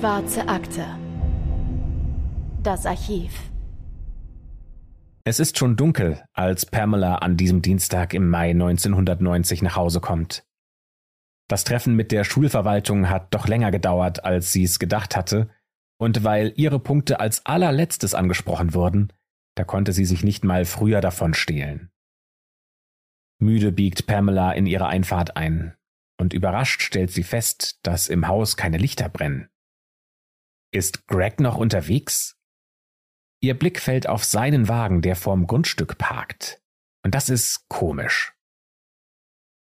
Schwarze Akte. Das Archiv. Es ist schon dunkel, als Pamela an diesem Dienstag im Mai 1990 nach Hause kommt. Das Treffen mit der Schulverwaltung hat doch länger gedauert, als sie es gedacht hatte, und weil ihre Punkte als allerletztes angesprochen wurden, da konnte sie sich nicht mal früher davon stehlen. Müde biegt Pamela in ihre Einfahrt ein, und überrascht stellt sie fest, dass im Haus keine Lichter brennen. Ist Greg noch unterwegs? Ihr Blick fällt auf seinen Wagen, der vorm Grundstück parkt. Und das ist komisch.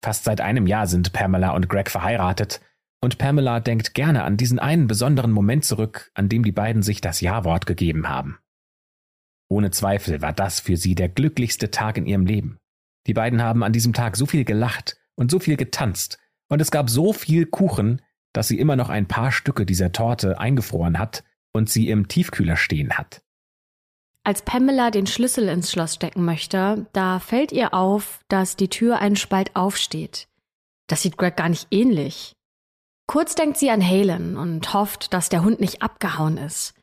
Fast seit einem Jahr sind Pamela und Greg verheiratet, und Pamela denkt gerne an diesen einen besonderen Moment zurück, an dem die beiden sich das Ja-Wort gegeben haben. Ohne Zweifel war das für sie der glücklichste Tag in ihrem Leben. Die beiden haben an diesem Tag so viel gelacht und so viel getanzt, und es gab so viel Kuchen, dass sie immer noch ein paar Stücke dieser Torte eingefroren hat und sie im Tiefkühler stehen hat. Als Pamela den Schlüssel ins Schloss stecken möchte, da fällt ihr auf, dass die Tür einen Spalt aufsteht. Das sieht Greg gar nicht ähnlich. Kurz denkt sie an Halen und hofft, dass der Hund nicht abgehauen ist.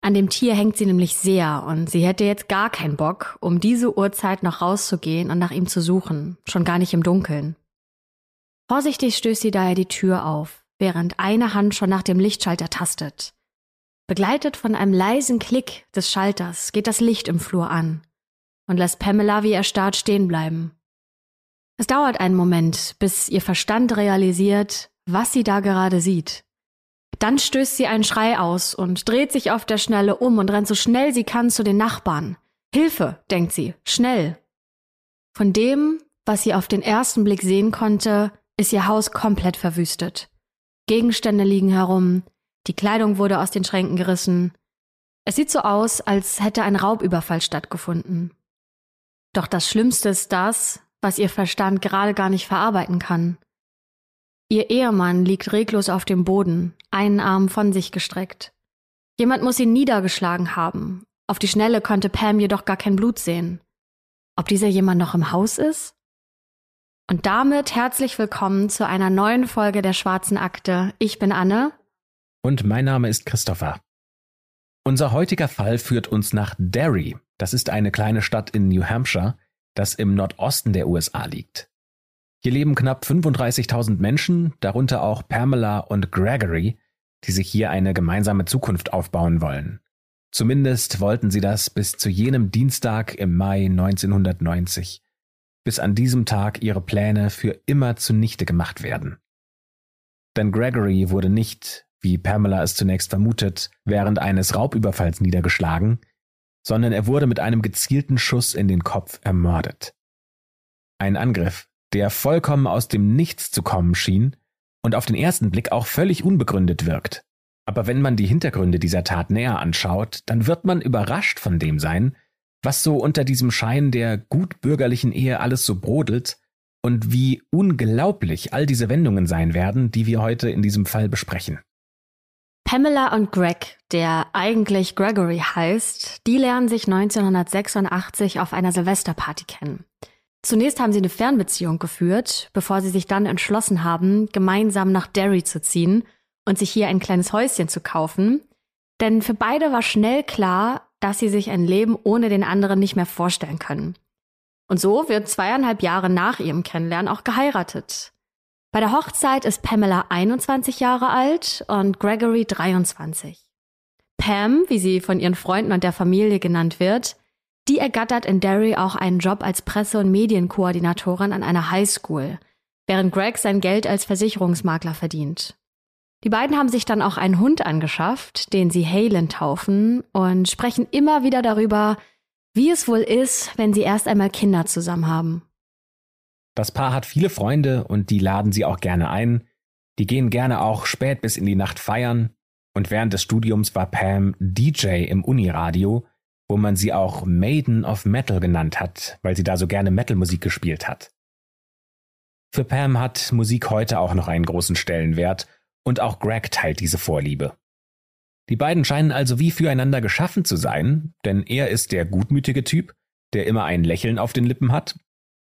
An dem Tier hängt sie nämlich sehr und sie hätte jetzt gar keinen Bock, um diese Uhrzeit noch rauszugehen und nach ihm zu suchen, schon gar nicht im Dunkeln. Vorsichtig stößt sie daher die Tür auf, während eine Hand schon nach dem Lichtschalter tastet. Begleitet von einem leisen Klick des Schalters geht das Licht im Flur an und lässt Pamela wie erstarrt stehen bleiben. Es dauert einen Moment, bis ihr Verstand realisiert, was sie da gerade sieht. Dann stößt sie einen Schrei aus und dreht sich auf der Schnelle um und rennt so schnell sie kann zu den Nachbarn. Hilfe, denkt sie, schnell. Von dem, was sie auf den ersten Blick sehen konnte, ist ihr Haus komplett verwüstet. Gegenstände liegen herum, die Kleidung wurde aus den Schränken gerissen. Es sieht so aus, als hätte ein Raubüberfall stattgefunden. Doch das Schlimmste ist das, was ihr Verstand gerade gar nicht verarbeiten kann. Ihr Ehemann liegt reglos auf dem Boden, einen Arm von sich gestreckt. Jemand muss ihn niedergeschlagen haben. Auf die Schnelle konnte Pam jedoch gar kein Blut sehen. Ob dieser jemand noch im Haus ist? Und damit herzlich willkommen zu einer neuen Folge der Schwarzen Akte. Ich bin Anne und mein Name ist Christopher. Unser heutiger Fall führt uns nach Derry. Das ist eine kleine Stadt in New Hampshire, das im Nordosten der USA liegt. Hier leben knapp 35.000 Menschen, darunter auch Pamela und Gregory, die sich hier eine gemeinsame Zukunft aufbauen wollen. Zumindest wollten sie das bis zu jenem Dienstag im Mai 1990, bis an diesem Tag ihre Pläne für immer zunichte gemacht werden. Denn Gregory wurde nicht, wie Pamela es zunächst vermutet, während eines Raubüberfalls niedergeschlagen, sondern er wurde mit einem gezielten Schuss in den Kopf ermordet. Ein Angriff, der vollkommen aus dem Nichts zu kommen schien und auf den ersten Blick auch völlig unbegründet wirkt. Aber wenn man die Hintergründe dieser Tat näher anschaut, dann wird man überrascht von dem sein, was so unter diesem Schein der gutbürgerlichen Ehe alles so brodelt und wie unglaublich all diese Wendungen sein werden, die wir heute in diesem Fall besprechen. Pamela und Greg, der eigentlich Gregory heißt, die lernen sich 1986 auf einer Silvesterparty kennen. Zunächst haben sie eine Fernbeziehung geführt, bevor sie sich dann entschlossen haben, gemeinsam nach Derry zu ziehen und sich hier ein kleines Häuschen zu kaufen. Denn für beide war schnell klar, dass sie sich ein Leben ohne den anderen nicht mehr vorstellen können. Und so wird zweieinhalb Jahre nach ihrem Kennenlernen auch geheiratet. Bei der Hochzeit ist Pamela 21 Jahre alt und Gregory 23. Pam, wie sie von ihren Freunden und der Familie genannt wird, die ergattert in Derry auch einen Job als Presse- und Medienkoordinatorin an einer Highschool, während Greg sein Geld als Versicherungsmakler verdient. Die beiden haben sich dann auch einen Hund angeschafft, den sie Halen taufen und sprechen immer wieder darüber, wie es wohl ist, wenn sie erst einmal Kinder zusammen haben. Das Paar hat viele Freunde und die laden sie auch gerne ein. Die gehen gerne auch spät bis in die Nacht feiern. Und während des Studiums war Pam DJ im Uniradio, wo man sie auch Maiden of Metal genannt hat, weil sie da so gerne Metalmusik gespielt hat. Für Pam hat Musik heute auch noch einen großen Stellenwert und auch Greg teilt diese Vorliebe. Die beiden scheinen also wie füreinander geschaffen zu sein, denn er ist der gutmütige Typ, der immer ein Lächeln auf den Lippen hat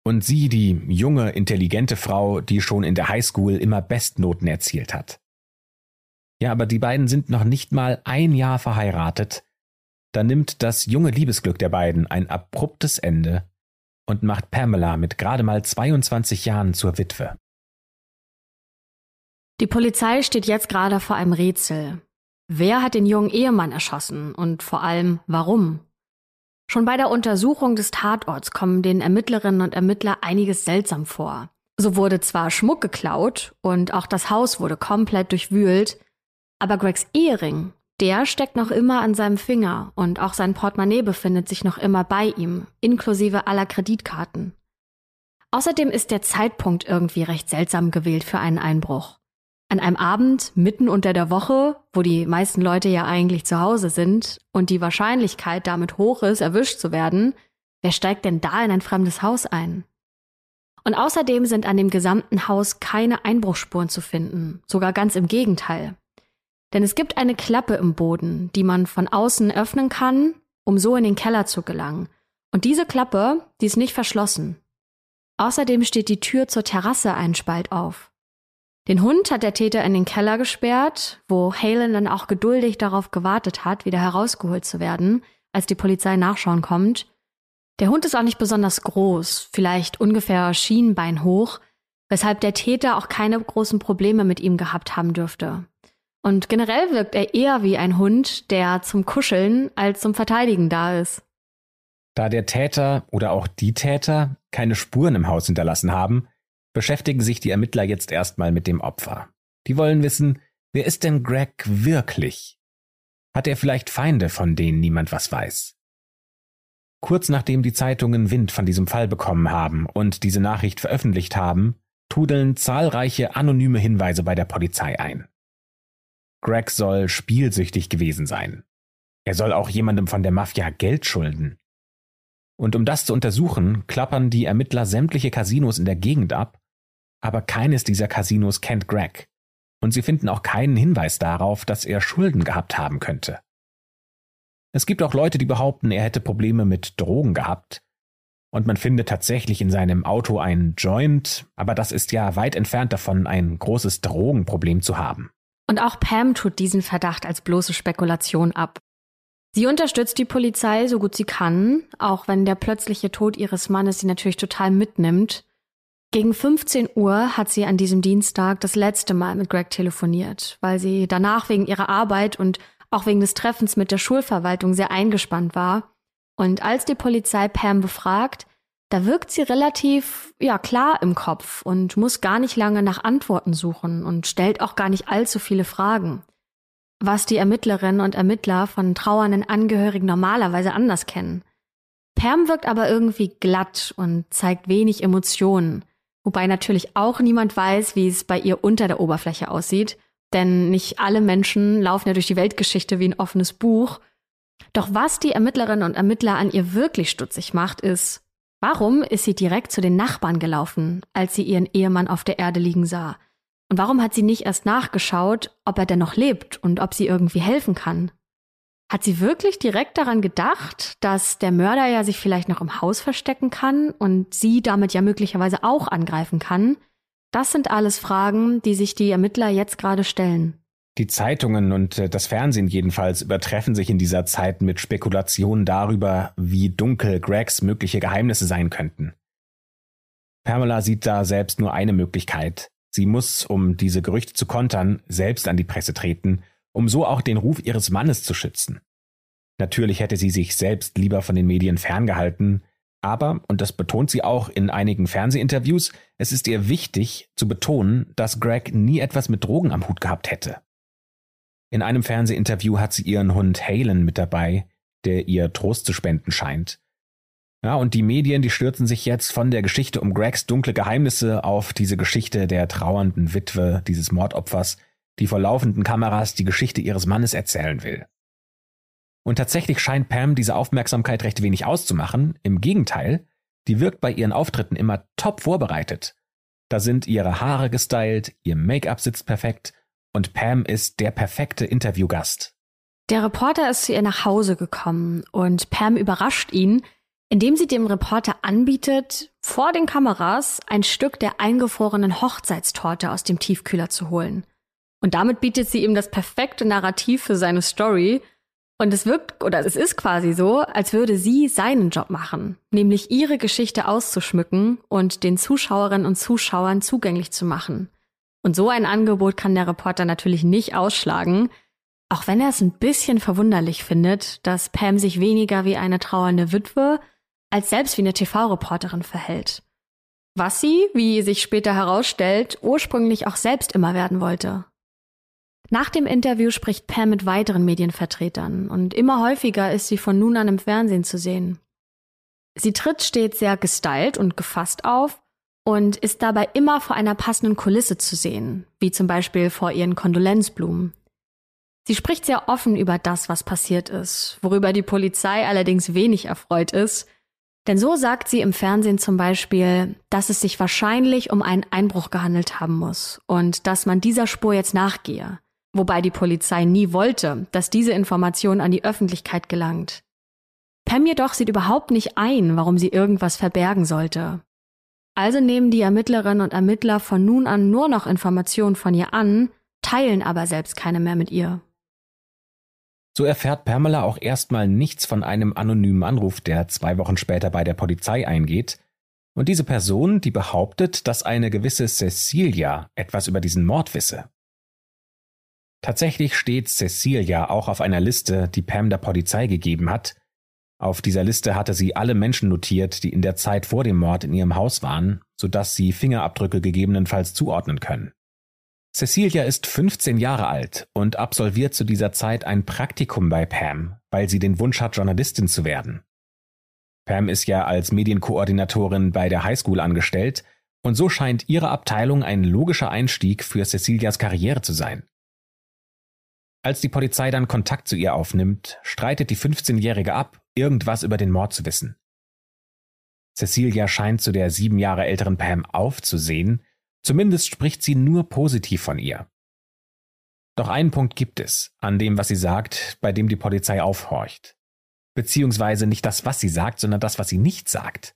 und sie die junge, intelligente Frau, die schon in der Highschool immer Bestnoten erzielt hat. Ja, aber die beiden sind noch nicht mal ein Jahr verheiratet. Da nimmt das junge Liebesglück der beiden ein abruptes Ende und macht Pamela mit gerade mal 22 Jahren zur Witwe. Die Polizei steht jetzt gerade vor einem Rätsel. Wer hat den jungen Ehemann erschossen und vor allem warum? Schon bei der Untersuchung des Tatorts kommen den Ermittlerinnen und Ermittler einiges seltsam vor. So wurde zwar Schmuck geklaut und auch das Haus wurde komplett durchwühlt, aber Gregs Ehering, der steckt noch immer an seinem Finger und auch sein Portemonnaie befindet sich noch immer bei ihm, inklusive aller Kreditkarten. Außerdem ist der Zeitpunkt irgendwie recht seltsam gewählt für einen Einbruch. An einem Abend mitten unter der Woche, wo die meisten Leute ja eigentlich zu Hause sind und die Wahrscheinlichkeit damit hoch ist, erwischt zu werden, wer steigt denn da in ein fremdes Haus ein? Und außerdem sind an dem gesamten Haus keine Einbruchsspuren zu finden, sogar ganz im Gegenteil. Denn es gibt eine Klappe im Boden, die man von außen öffnen kann, um so in den Keller zu gelangen. Und diese Klappe, die ist nicht verschlossen. Außerdem steht die Tür zur Terrasse einen Spalt auf. Den Hund hat der Täter in den Keller gesperrt, wo Halen dann auch geduldig darauf gewartet hat, wieder herausgeholt zu werden, als die Polizei nachschauen kommt. Der Hund ist auch nicht besonders groß, vielleicht ungefähr Schienbein hoch, weshalb der Täter auch keine großen Probleme mit ihm gehabt haben dürfte. Und generell wirkt er eher wie ein Hund, der zum Kuscheln als zum Verteidigen da ist. Da der Täter oder auch die Täter keine Spuren im Haus hinterlassen haben, beschäftigen sich die Ermittler jetzt erstmal mit dem Opfer. Die wollen wissen, wer ist denn Greg wirklich? Hat er vielleicht Feinde, von denen niemand was weiß? Kurz nachdem die Zeitungen Wind von diesem Fall bekommen haben und diese Nachricht veröffentlicht haben, tudeln zahlreiche anonyme Hinweise bei der Polizei ein. Greg soll spielsüchtig gewesen sein. Er soll auch jemandem von der Mafia Geld schulden. Und um das zu untersuchen, klappern die Ermittler sämtliche Casinos in der Gegend ab, aber keines dieser Casinos kennt Greg. Und sie finden auch keinen Hinweis darauf, dass er Schulden gehabt haben könnte. Es gibt auch Leute, die behaupten, er hätte Probleme mit Drogen gehabt. Und man findet tatsächlich in seinem Auto einen Joint, aber das ist ja weit entfernt davon, ein großes Drogenproblem zu haben. Und auch Pam tut diesen Verdacht als bloße Spekulation ab. Sie unterstützt die Polizei so gut sie kann, auch wenn der plötzliche Tod ihres Mannes sie natürlich total mitnimmt. Gegen 15 Uhr hat sie an diesem Dienstag das letzte Mal mit Greg telefoniert, weil sie danach wegen ihrer Arbeit und auch wegen des Treffens mit der Schulverwaltung sehr eingespannt war. Und als die Polizei Pam befragt, da wirkt sie relativ, ja, klar im Kopf und muss gar nicht lange nach Antworten suchen und stellt auch gar nicht allzu viele Fragen was die Ermittlerinnen und Ermittler von trauernden Angehörigen normalerweise anders kennen. Pam wirkt aber irgendwie glatt und zeigt wenig Emotionen, wobei natürlich auch niemand weiß, wie es bei ihr unter der Oberfläche aussieht, denn nicht alle Menschen laufen ja durch die Weltgeschichte wie ein offenes Buch. Doch was die Ermittlerinnen und Ermittler an ihr wirklich stutzig macht, ist, warum ist sie direkt zu den Nachbarn gelaufen, als sie ihren Ehemann auf der Erde liegen sah? Und warum hat sie nicht erst nachgeschaut, ob er denn noch lebt und ob sie irgendwie helfen kann? Hat sie wirklich direkt daran gedacht, dass der Mörder ja sich vielleicht noch im Haus verstecken kann und sie damit ja möglicherweise auch angreifen kann? Das sind alles Fragen, die sich die Ermittler jetzt gerade stellen. Die Zeitungen und äh, das Fernsehen jedenfalls übertreffen sich in dieser Zeit mit Spekulationen darüber, wie dunkel Gregs mögliche Geheimnisse sein könnten. Pamela sieht da selbst nur eine Möglichkeit, Sie muss, um diese Gerüchte zu kontern, selbst an die Presse treten, um so auch den Ruf ihres Mannes zu schützen. Natürlich hätte sie sich selbst lieber von den Medien ferngehalten, aber, und das betont sie auch in einigen Fernsehinterviews, es ist ihr wichtig zu betonen, dass Greg nie etwas mit Drogen am Hut gehabt hätte. In einem Fernsehinterview hat sie ihren Hund Halen mit dabei, der ihr Trost zu spenden scheint. Ja, und die Medien, die stürzen sich jetzt von der Geschichte um Gregs dunkle Geheimnisse auf diese Geschichte der trauernden Witwe dieses Mordopfers, die vor laufenden Kameras die Geschichte ihres Mannes erzählen will. Und tatsächlich scheint Pam diese Aufmerksamkeit recht wenig auszumachen. Im Gegenteil, die wirkt bei ihren Auftritten immer top vorbereitet. Da sind ihre Haare gestylt, ihr Make-up sitzt perfekt und Pam ist der perfekte Interviewgast. Der Reporter ist zu ihr nach Hause gekommen und Pam überrascht ihn, indem sie dem Reporter anbietet, vor den Kameras ein Stück der eingefrorenen Hochzeitstorte aus dem Tiefkühler zu holen. Und damit bietet sie ihm das perfekte Narrativ für seine Story. Und es wirkt, oder es ist quasi so, als würde sie seinen Job machen, nämlich ihre Geschichte auszuschmücken und den Zuschauerinnen und Zuschauern zugänglich zu machen. Und so ein Angebot kann der Reporter natürlich nicht ausschlagen, auch wenn er es ein bisschen verwunderlich findet, dass Pam sich weniger wie eine trauernde Witwe als selbst wie eine TV-Reporterin verhält. Was sie, wie sich später herausstellt, ursprünglich auch selbst immer werden wollte. Nach dem Interview spricht Pam mit weiteren Medienvertretern und immer häufiger ist sie von nun an im Fernsehen zu sehen. Sie tritt stets sehr gestylt und gefasst auf und ist dabei immer vor einer passenden Kulisse zu sehen, wie zum Beispiel vor ihren Kondolenzblumen. Sie spricht sehr offen über das, was passiert ist, worüber die Polizei allerdings wenig erfreut ist, denn so sagt sie im Fernsehen zum Beispiel, dass es sich wahrscheinlich um einen Einbruch gehandelt haben muss und dass man dieser Spur jetzt nachgehe wobei die Polizei nie wollte, dass diese Information an die Öffentlichkeit gelangt. Pam jedoch sieht überhaupt nicht ein, warum sie irgendwas verbergen sollte. Also nehmen die Ermittlerinnen und Ermittler von nun an nur noch Informationen von ihr an, teilen aber selbst keine mehr mit ihr. So erfährt Pamela auch erstmal nichts von einem anonymen Anruf, der zwei Wochen später bei der Polizei eingeht. Und diese Person, die behauptet, dass eine gewisse Cecilia etwas über diesen Mord wisse. Tatsächlich steht Cecilia auch auf einer Liste, die Pam der Polizei gegeben hat. Auf dieser Liste hatte sie alle Menschen notiert, die in der Zeit vor dem Mord in ihrem Haus waren, sodass sie Fingerabdrücke gegebenenfalls zuordnen können. Cecilia ist 15 Jahre alt und absolviert zu dieser Zeit ein Praktikum bei Pam, weil sie den Wunsch hat, Journalistin zu werden. Pam ist ja als Medienkoordinatorin bei der Highschool angestellt und so scheint ihre Abteilung ein logischer Einstieg für Cecilias Karriere zu sein. Als die Polizei dann Kontakt zu ihr aufnimmt, streitet die 15-Jährige ab, irgendwas über den Mord zu wissen. Cecilia scheint zu der sieben Jahre älteren Pam aufzusehen, zumindest spricht sie nur positiv von ihr. Doch einen Punkt gibt es, an dem, was sie sagt, bei dem die Polizei aufhorcht. Beziehungsweise nicht das, was sie sagt, sondern das, was sie nicht sagt.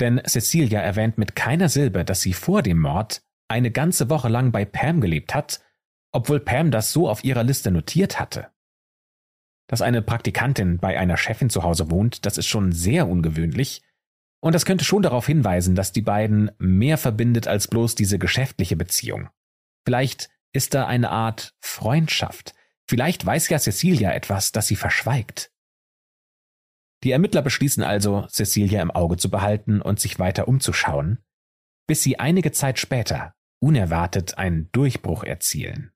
Denn Cecilia erwähnt mit keiner Silbe, dass sie vor dem Mord eine ganze Woche lang bei Pam gelebt hat obwohl Pam das so auf ihrer Liste notiert hatte. Dass eine Praktikantin bei einer Chefin zu Hause wohnt, das ist schon sehr ungewöhnlich, und das könnte schon darauf hinweisen, dass die beiden mehr verbindet als bloß diese geschäftliche Beziehung. Vielleicht ist da eine Art Freundschaft. Vielleicht weiß ja Cecilia etwas, das sie verschweigt. Die Ermittler beschließen also, Cecilia im Auge zu behalten und sich weiter umzuschauen, bis sie einige Zeit später unerwartet einen Durchbruch erzielen.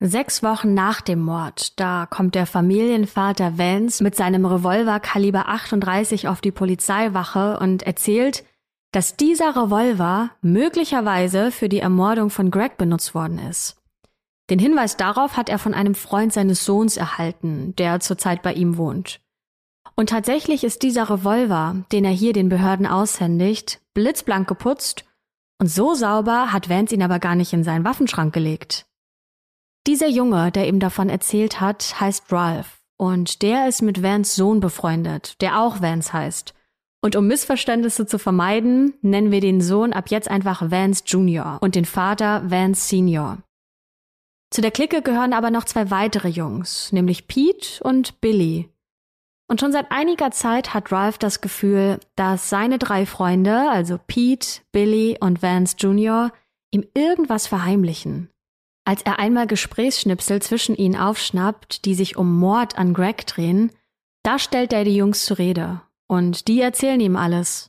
Sechs Wochen nach dem Mord, da kommt der Familienvater Vance mit seinem Revolver Kaliber 38 auf die Polizeiwache und erzählt, dass dieser Revolver möglicherweise für die Ermordung von Greg benutzt worden ist. Den Hinweis darauf hat er von einem Freund seines Sohns erhalten, der zurzeit bei ihm wohnt. Und tatsächlich ist dieser Revolver, den er hier den Behörden aushändigt, blitzblank geputzt und so sauber hat Vance ihn aber gar nicht in seinen Waffenschrank gelegt. Dieser Junge, der ihm davon erzählt hat, heißt Ralph und der ist mit Vans Sohn befreundet, der auch Vance heißt. Und um Missverständnisse zu vermeiden, nennen wir den Sohn ab jetzt einfach Vance Jr. und den Vater Vance Senior. Zu der Clique gehören aber noch zwei weitere Jungs, nämlich Pete und Billy. Und schon seit einiger Zeit hat Ralph das Gefühl, dass seine drei Freunde, also Pete, Billy und Vance Jr., ihm irgendwas verheimlichen. Als er einmal Gesprächsschnipsel zwischen ihnen aufschnappt, die sich um Mord an Greg drehen, da stellt er die Jungs zur Rede. Und die erzählen ihm alles.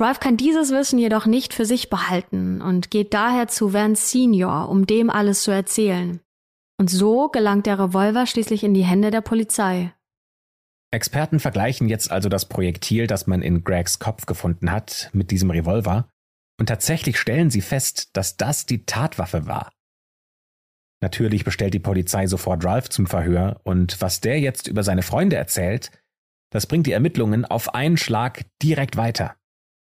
Ralph kann dieses Wissen jedoch nicht für sich behalten und geht daher zu Vance Senior, um dem alles zu erzählen. Und so gelangt der Revolver schließlich in die Hände der Polizei. Experten vergleichen jetzt also das Projektil, das man in Gregs Kopf gefunden hat, mit diesem Revolver, und tatsächlich stellen sie fest, dass das die Tatwaffe war. Natürlich bestellt die Polizei sofort Ralph zum Verhör und was der jetzt über seine Freunde erzählt, das bringt die Ermittlungen auf einen Schlag direkt weiter.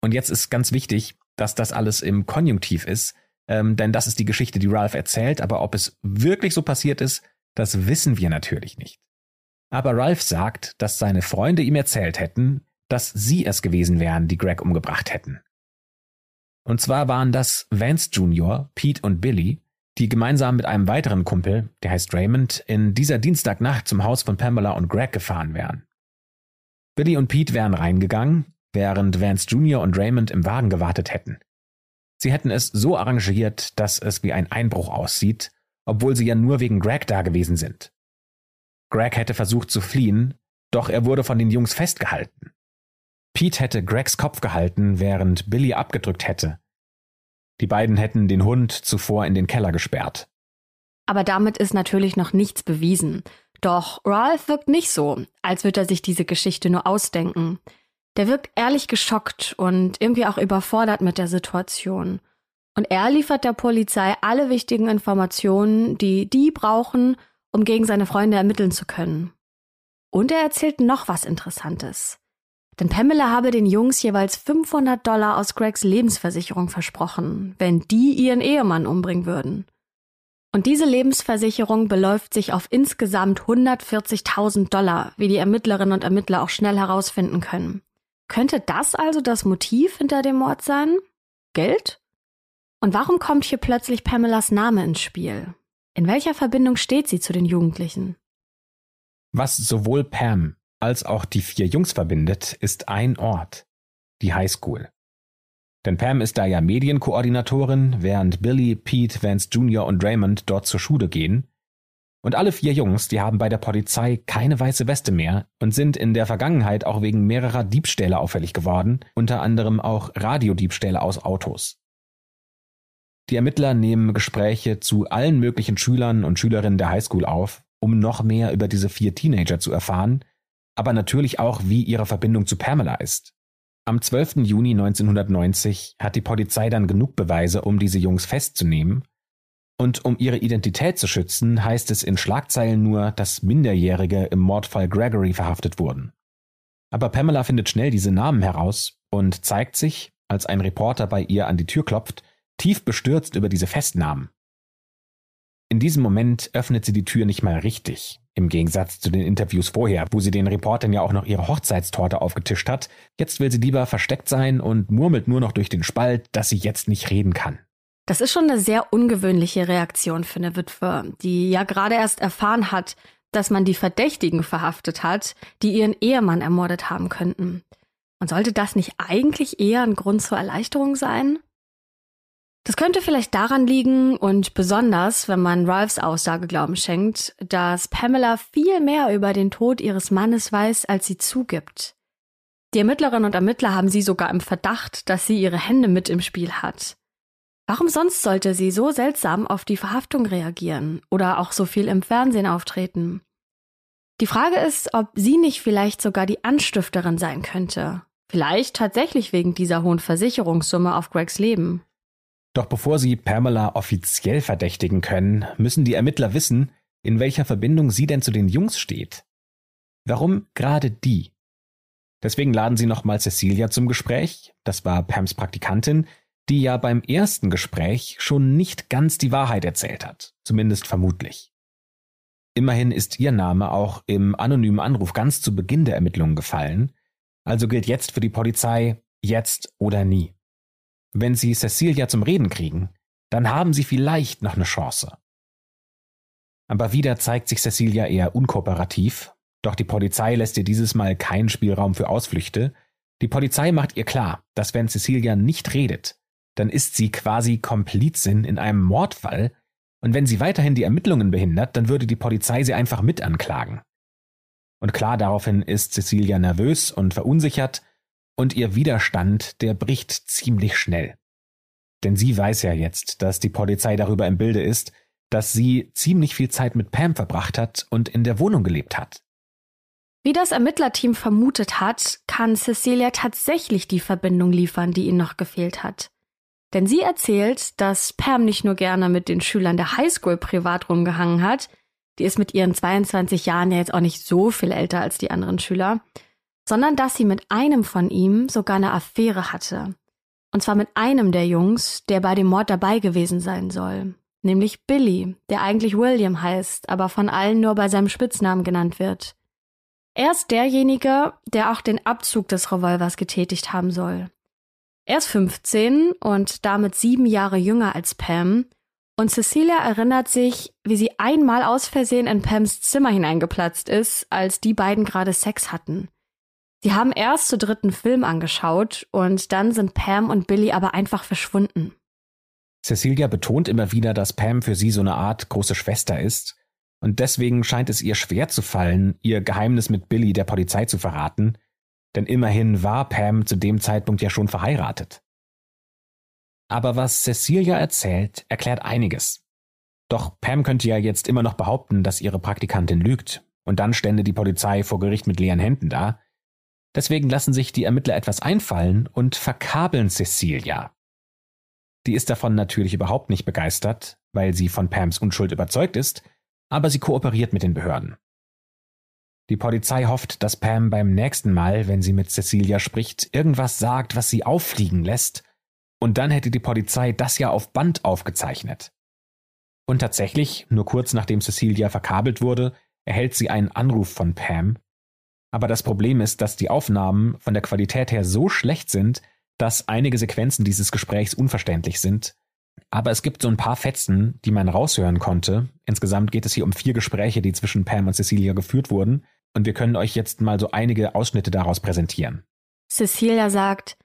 Und jetzt ist ganz wichtig, dass das alles im Konjunktiv ist, ähm, denn das ist die Geschichte, die Ralph erzählt, aber ob es wirklich so passiert ist, das wissen wir natürlich nicht. Aber Ralph sagt, dass seine Freunde ihm erzählt hätten, dass sie es gewesen wären, die Greg umgebracht hätten. Und zwar waren das Vance Jr., Pete und Billy, die gemeinsam mit einem weiteren Kumpel, der heißt Raymond, in dieser Dienstagnacht zum Haus von Pamela und Greg gefahren wären. Billy und Pete wären reingegangen, während Vance Jr. und Raymond im Wagen gewartet hätten. Sie hätten es so arrangiert, dass es wie ein Einbruch aussieht, obwohl sie ja nur wegen Greg da gewesen sind. Greg hätte versucht zu fliehen, doch er wurde von den Jungs festgehalten. Pete hätte Gregs Kopf gehalten, während Billy abgedrückt hätte. Die beiden hätten den Hund zuvor in den Keller gesperrt. Aber damit ist natürlich noch nichts bewiesen. Doch Ralph wirkt nicht so, als würde er sich diese Geschichte nur ausdenken. Der wirkt ehrlich geschockt und irgendwie auch überfordert mit der Situation. Und er liefert der Polizei alle wichtigen Informationen, die die brauchen, um gegen seine Freunde ermitteln zu können. Und er erzählt noch was Interessantes. Denn Pamela habe den Jungs jeweils 500 Dollar aus Gregs Lebensversicherung versprochen, wenn die ihren Ehemann umbringen würden. Und diese Lebensversicherung beläuft sich auf insgesamt 140.000 Dollar, wie die Ermittlerinnen und Ermittler auch schnell herausfinden können. Könnte das also das Motiv hinter dem Mord sein? Geld? Und warum kommt hier plötzlich Pamelas Name ins Spiel? In welcher Verbindung steht sie zu den Jugendlichen? Was sowohl Pam als auch die vier Jungs verbindet, ist ein Ort, die Highschool. Denn Pam ist da ja Medienkoordinatorin, während Billy, Pete, Vance Jr. und Raymond dort zur Schule gehen. Und alle vier Jungs, die haben bei der Polizei keine weiße Weste mehr und sind in der Vergangenheit auch wegen mehrerer Diebstähle auffällig geworden, unter anderem auch Radiodiebstähle aus Autos. Die Ermittler nehmen Gespräche zu allen möglichen Schülern und Schülerinnen der Highschool auf, um noch mehr über diese vier Teenager zu erfahren aber natürlich auch, wie ihre Verbindung zu Pamela ist. Am 12. Juni 1990 hat die Polizei dann genug Beweise, um diese Jungs festzunehmen. Und um ihre Identität zu schützen, heißt es in Schlagzeilen nur, dass Minderjährige im Mordfall Gregory verhaftet wurden. Aber Pamela findet schnell diese Namen heraus und zeigt sich, als ein Reporter bei ihr an die Tür klopft, tief bestürzt über diese Festnahmen. In diesem Moment öffnet sie die Tür nicht mal richtig. Im Gegensatz zu den Interviews vorher, wo sie den Reportern ja auch noch ihre Hochzeitstorte aufgetischt hat. Jetzt will sie lieber versteckt sein und murmelt nur noch durch den Spalt, dass sie jetzt nicht reden kann. Das ist schon eine sehr ungewöhnliche Reaktion für eine Witwe, die ja gerade erst erfahren hat, dass man die Verdächtigen verhaftet hat, die ihren Ehemann ermordet haben könnten. Und sollte das nicht eigentlich eher ein Grund zur Erleichterung sein? Das könnte vielleicht daran liegen und besonders, wenn man Ralphs Aussage Glauben schenkt, dass Pamela viel mehr über den Tod ihres Mannes weiß, als sie zugibt. Die Ermittlerinnen und Ermittler haben sie sogar im Verdacht, dass sie ihre Hände mit im Spiel hat. Warum sonst sollte sie so seltsam auf die Verhaftung reagieren oder auch so viel im Fernsehen auftreten? Die Frage ist, ob sie nicht vielleicht sogar die Anstifterin sein könnte. Vielleicht tatsächlich wegen dieser hohen Versicherungssumme auf Gregs Leben. Doch bevor sie Pamela offiziell verdächtigen können, müssen die Ermittler wissen, in welcher Verbindung sie denn zu den Jungs steht. Warum gerade die? Deswegen laden sie nochmal Cecilia zum Gespräch, das war Pams Praktikantin, die ja beim ersten Gespräch schon nicht ganz die Wahrheit erzählt hat, zumindest vermutlich. Immerhin ist ihr Name auch im anonymen Anruf ganz zu Beginn der Ermittlungen gefallen, also gilt jetzt für die Polizei jetzt oder nie. Wenn sie Cecilia zum Reden kriegen, dann haben sie vielleicht noch eine Chance. Aber wieder zeigt sich Cecilia eher unkooperativ, doch die Polizei lässt ihr dieses Mal keinen Spielraum für Ausflüchte. Die Polizei macht ihr klar, dass wenn Cecilia nicht redet, dann ist sie quasi Komplizin in einem Mordfall, und wenn sie weiterhin die Ermittlungen behindert, dann würde die Polizei sie einfach mit anklagen. Und klar daraufhin ist Cecilia nervös und verunsichert, und ihr Widerstand, der bricht ziemlich schnell. Denn sie weiß ja jetzt, dass die Polizei darüber im Bilde ist, dass sie ziemlich viel Zeit mit Pam verbracht hat und in der Wohnung gelebt hat. Wie das Ermittlerteam vermutet hat, kann Cecilia tatsächlich die Verbindung liefern, die ihnen noch gefehlt hat. Denn sie erzählt, dass Pam nicht nur gerne mit den Schülern der Highschool privat rumgehangen hat, die ist mit ihren 22 Jahren ja jetzt auch nicht so viel älter als die anderen Schüler, sondern dass sie mit einem von ihm sogar eine Affäre hatte. Und zwar mit einem der Jungs, der bei dem Mord dabei gewesen sein soll. Nämlich Billy, der eigentlich William heißt, aber von allen nur bei seinem Spitznamen genannt wird. Er ist derjenige, der auch den Abzug des Revolvers getätigt haben soll. Er ist 15 und damit sieben Jahre jünger als Pam Und Cecilia erinnert sich, wie sie einmal aus Versehen in Pams Zimmer hineingeplatzt ist, als die beiden gerade Sex hatten. Sie haben erst zu dritten Film angeschaut und dann sind Pam und Billy aber einfach verschwunden. Cecilia betont immer wieder, dass Pam für sie so eine Art große Schwester ist und deswegen scheint es ihr schwer zu fallen, ihr Geheimnis mit Billy der Polizei zu verraten, denn immerhin war Pam zu dem Zeitpunkt ja schon verheiratet. Aber was Cecilia erzählt, erklärt einiges. Doch Pam könnte ja jetzt immer noch behaupten, dass ihre Praktikantin lügt, und dann stände die Polizei vor Gericht mit leeren Händen da. Deswegen lassen sich die Ermittler etwas einfallen und verkabeln Cecilia. Die ist davon natürlich überhaupt nicht begeistert, weil sie von Pams Unschuld überzeugt ist, aber sie kooperiert mit den Behörden. Die Polizei hofft, dass Pam beim nächsten Mal, wenn sie mit Cecilia spricht, irgendwas sagt, was sie auffliegen lässt, und dann hätte die Polizei das ja auf Band aufgezeichnet. Und tatsächlich, nur kurz nachdem Cecilia verkabelt wurde, erhält sie einen Anruf von Pam. Aber das Problem ist, dass die Aufnahmen von der Qualität her so schlecht sind, dass einige Sequenzen dieses Gesprächs unverständlich sind aber es gibt so ein paar Fetzen, die man raushören konnte. Insgesamt geht es hier um vier Gespräche, die zwischen Pam und Cecilia geführt wurden. Und wir können euch jetzt mal so einige Ausschnitte daraus präsentieren. Cecilia sagt,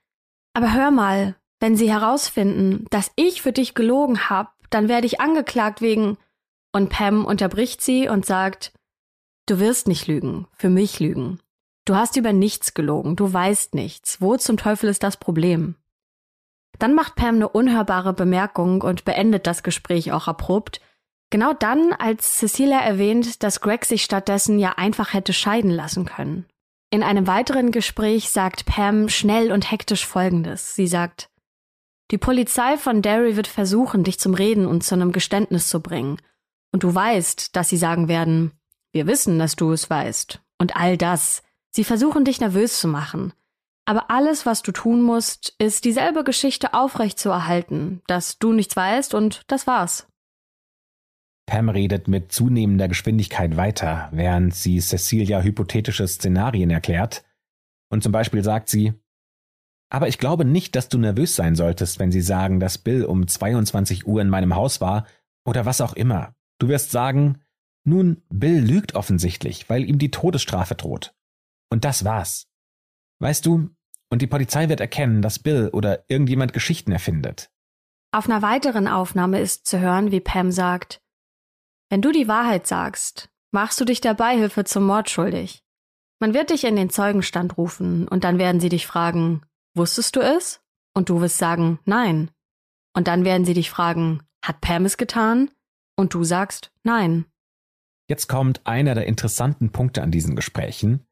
aber hör mal, wenn sie herausfinden, dass ich für dich gelogen habe, dann werde ich angeklagt wegen. Und Pam unterbricht sie und sagt, du wirst nicht lügen, für mich lügen. Du hast über nichts gelogen, du weißt nichts. Wo zum Teufel ist das Problem? Dann macht Pam eine unhörbare Bemerkung und beendet das Gespräch auch abrupt. Genau dann, als Cecilia erwähnt, dass Greg sich stattdessen ja einfach hätte scheiden lassen können. In einem weiteren Gespräch sagt Pam schnell und hektisch Folgendes. Sie sagt, die Polizei von Derry wird versuchen, dich zum Reden und zu einem Geständnis zu bringen. Und du weißt, dass sie sagen werden, wir wissen, dass du es weißt. Und all das. Sie versuchen dich nervös zu machen. Aber alles, was du tun musst, ist dieselbe Geschichte aufrechtzuerhalten, dass du nichts weißt und das war's. Pam redet mit zunehmender Geschwindigkeit weiter, während sie Cecilia hypothetische Szenarien erklärt. Und zum Beispiel sagt sie, aber ich glaube nicht, dass du nervös sein solltest, wenn sie sagen, dass Bill um 22 Uhr in meinem Haus war oder was auch immer. Du wirst sagen, nun, Bill lügt offensichtlich, weil ihm die Todesstrafe droht. Und das war's. Weißt du, und die Polizei wird erkennen, dass Bill oder irgendjemand Geschichten erfindet. Auf einer weiteren Aufnahme ist zu hören, wie Pam sagt, wenn du die Wahrheit sagst, machst du dich der Beihilfe zum Mord schuldig. Man wird dich in den Zeugenstand rufen und dann werden sie dich fragen, wusstest du es? Und du wirst sagen, nein. Und dann werden sie dich fragen, hat Pam es getan? Und du sagst, nein. Jetzt kommt einer der interessanten Punkte an diesen Gesprächen.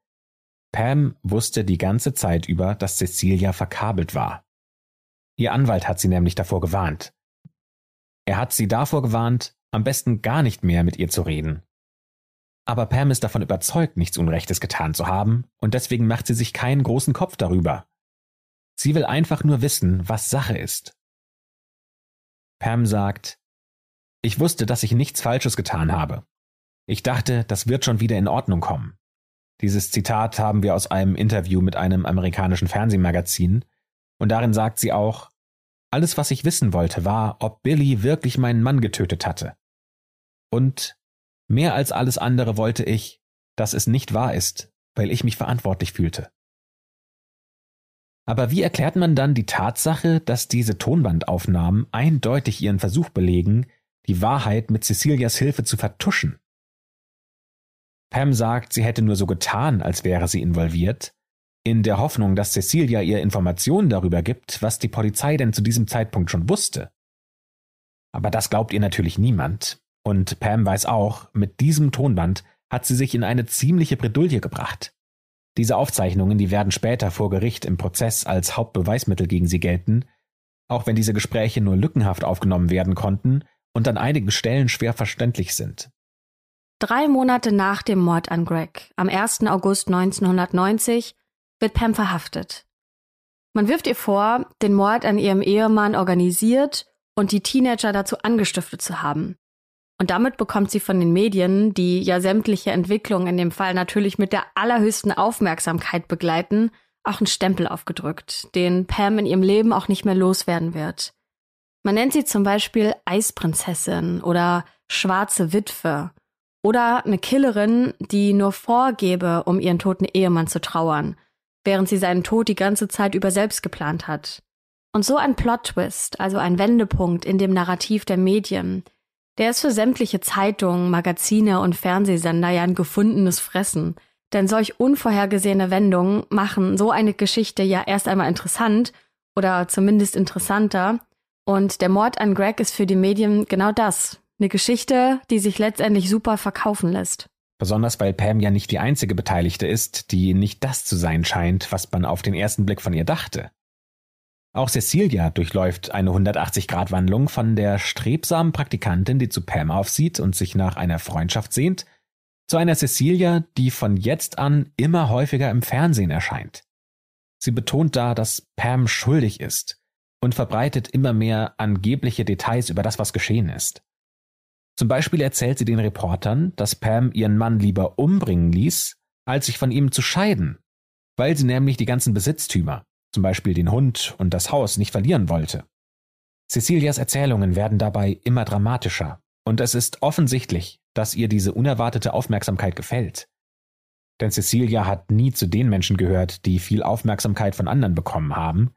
Pam wusste die ganze Zeit über, dass Cecilia verkabelt war. Ihr Anwalt hat sie nämlich davor gewarnt. Er hat sie davor gewarnt, am besten gar nicht mehr mit ihr zu reden. Aber Pam ist davon überzeugt, nichts Unrechtes getan zu haben, und deswegen macht sie sich keinen großen Kopf darüber. Sie will einfach nur wissen, was Sache ist. Pam sagt, ich wusste, dass ich nichts Falsches getan habe. Ich dachte, das wird schon wieder in Ordnung kommen. Dieses Zitat haben wir aus einem Interview mit einem amerikanischen Fernsehmagazin, und darin sagt sie auch, alles, was ich wissen wollte, war, ob Billy wirklich meinen Mann getötet hatte. Und mehr als alles andere wollte ich, dass es nicht wahr ist, weil ich mich verantwortlich fühlte. Aber wie erklärt man dann die Tatsache, dass diese Tonbandaufnahmen eindeutig ihren Versuch belegen, die Wahrheit mit Cecilias Hilfe zu vertuschen? Pam sagt, sie hätte nur so getan, als wäre sie involviert, in der Hoffnung, dass Cecilia ihr Informationen darüber gibt, was die Polizei denn zu diesem Zeitpunkt schon wusste. Aber das glaubt ihr natürlich niemand, und Pam weiß auch, mit diesem Tonband hat sie sich in eine ziemliche Bredouille gebracht. Diese Aufzeichnungen, die werden später vor Gericht im Prozess als Hauptbeweismittel gegen sie gelten, auch wenn diese Gespräche nur lückenhaft aufgenommen werden konnten und an einigen Stellen schwer verständlich sind. Drei Monate nach dem Mord an Greg, am 1. August 1990, wird Pam verhaftet. Man wirft ihr vor, den Mord an ihrem Ehemann organisiert und die Teenager dazu angestiftet zu haben. Und damit bekommt sie von den Medien, die ja sämtliche Entwicklungen in dem Fall natürlich mit der allerhöchsten Aufmerksamkeit begleiten, auch einen Stempel aufgedrückt, den Pam in ihrem Leben auch nicht mehr loswerden wird. Man nennt sie zum Beispiel Eisprinzessin oder schwarze Witwe oder eine Killerin, die nur vorgebe, um ihren toten Ehemann zu trauern, während sie seinen Tod die ganze Zeit über selbst geplant hat. Und so ein Plot-Twist, also ein Wendepunkt in dem Narrativ der Medien, der ist für sämtliche Zeitungen, Magazine und Fernsehsender ja ein gefundenes Fressen. Denn solch unvorhergesehene Wendungen machen so eine Geschichte ja erst einmal interessant oder zumindest interessanter. Und der Mord an Greg ist für die Medien genau das. Eine Geschichte, die sich letztendlich super verkaufen lässt. Besonders weil Pam ja nicht die einzige Beteiligte ist, die nicht das zu sein scheint, was man auf den ersten Blick von ihr dachte. Auch Cecilia durchläuft eine 180-Grad-Wandlung von der strebsamen Praktikantin, die zu Pam aufsieht und sich nach einer Freundschaft sehnt, zu einer Cecilia, die von jetzt an immer häufiger im Fernsehen erscheint. Sie betont da, dass Pam schuldig ist und verbreitet immer mehr angebliche Details über das, was geschehen ist. Zum Beispiel erzählt sie den Reportern, dass Pam ihren Mann lieber umbringen ließ, als sich von ihm zu scheiden, weil sie nämlich die ganzen Besitztümer, zum Beispiel den Hund und das Haus, nicht verlieren wollte. Cecilias Erzählungen werden dabei immer dramatischer, und es ist offensichtlich, dass ihr diese unerwartete Aufmerksamkeit gefällt. Denn Cecilia hat nie zu den Menschen gehört, die viel Aufmerksamkeit von anderen bekommen haben.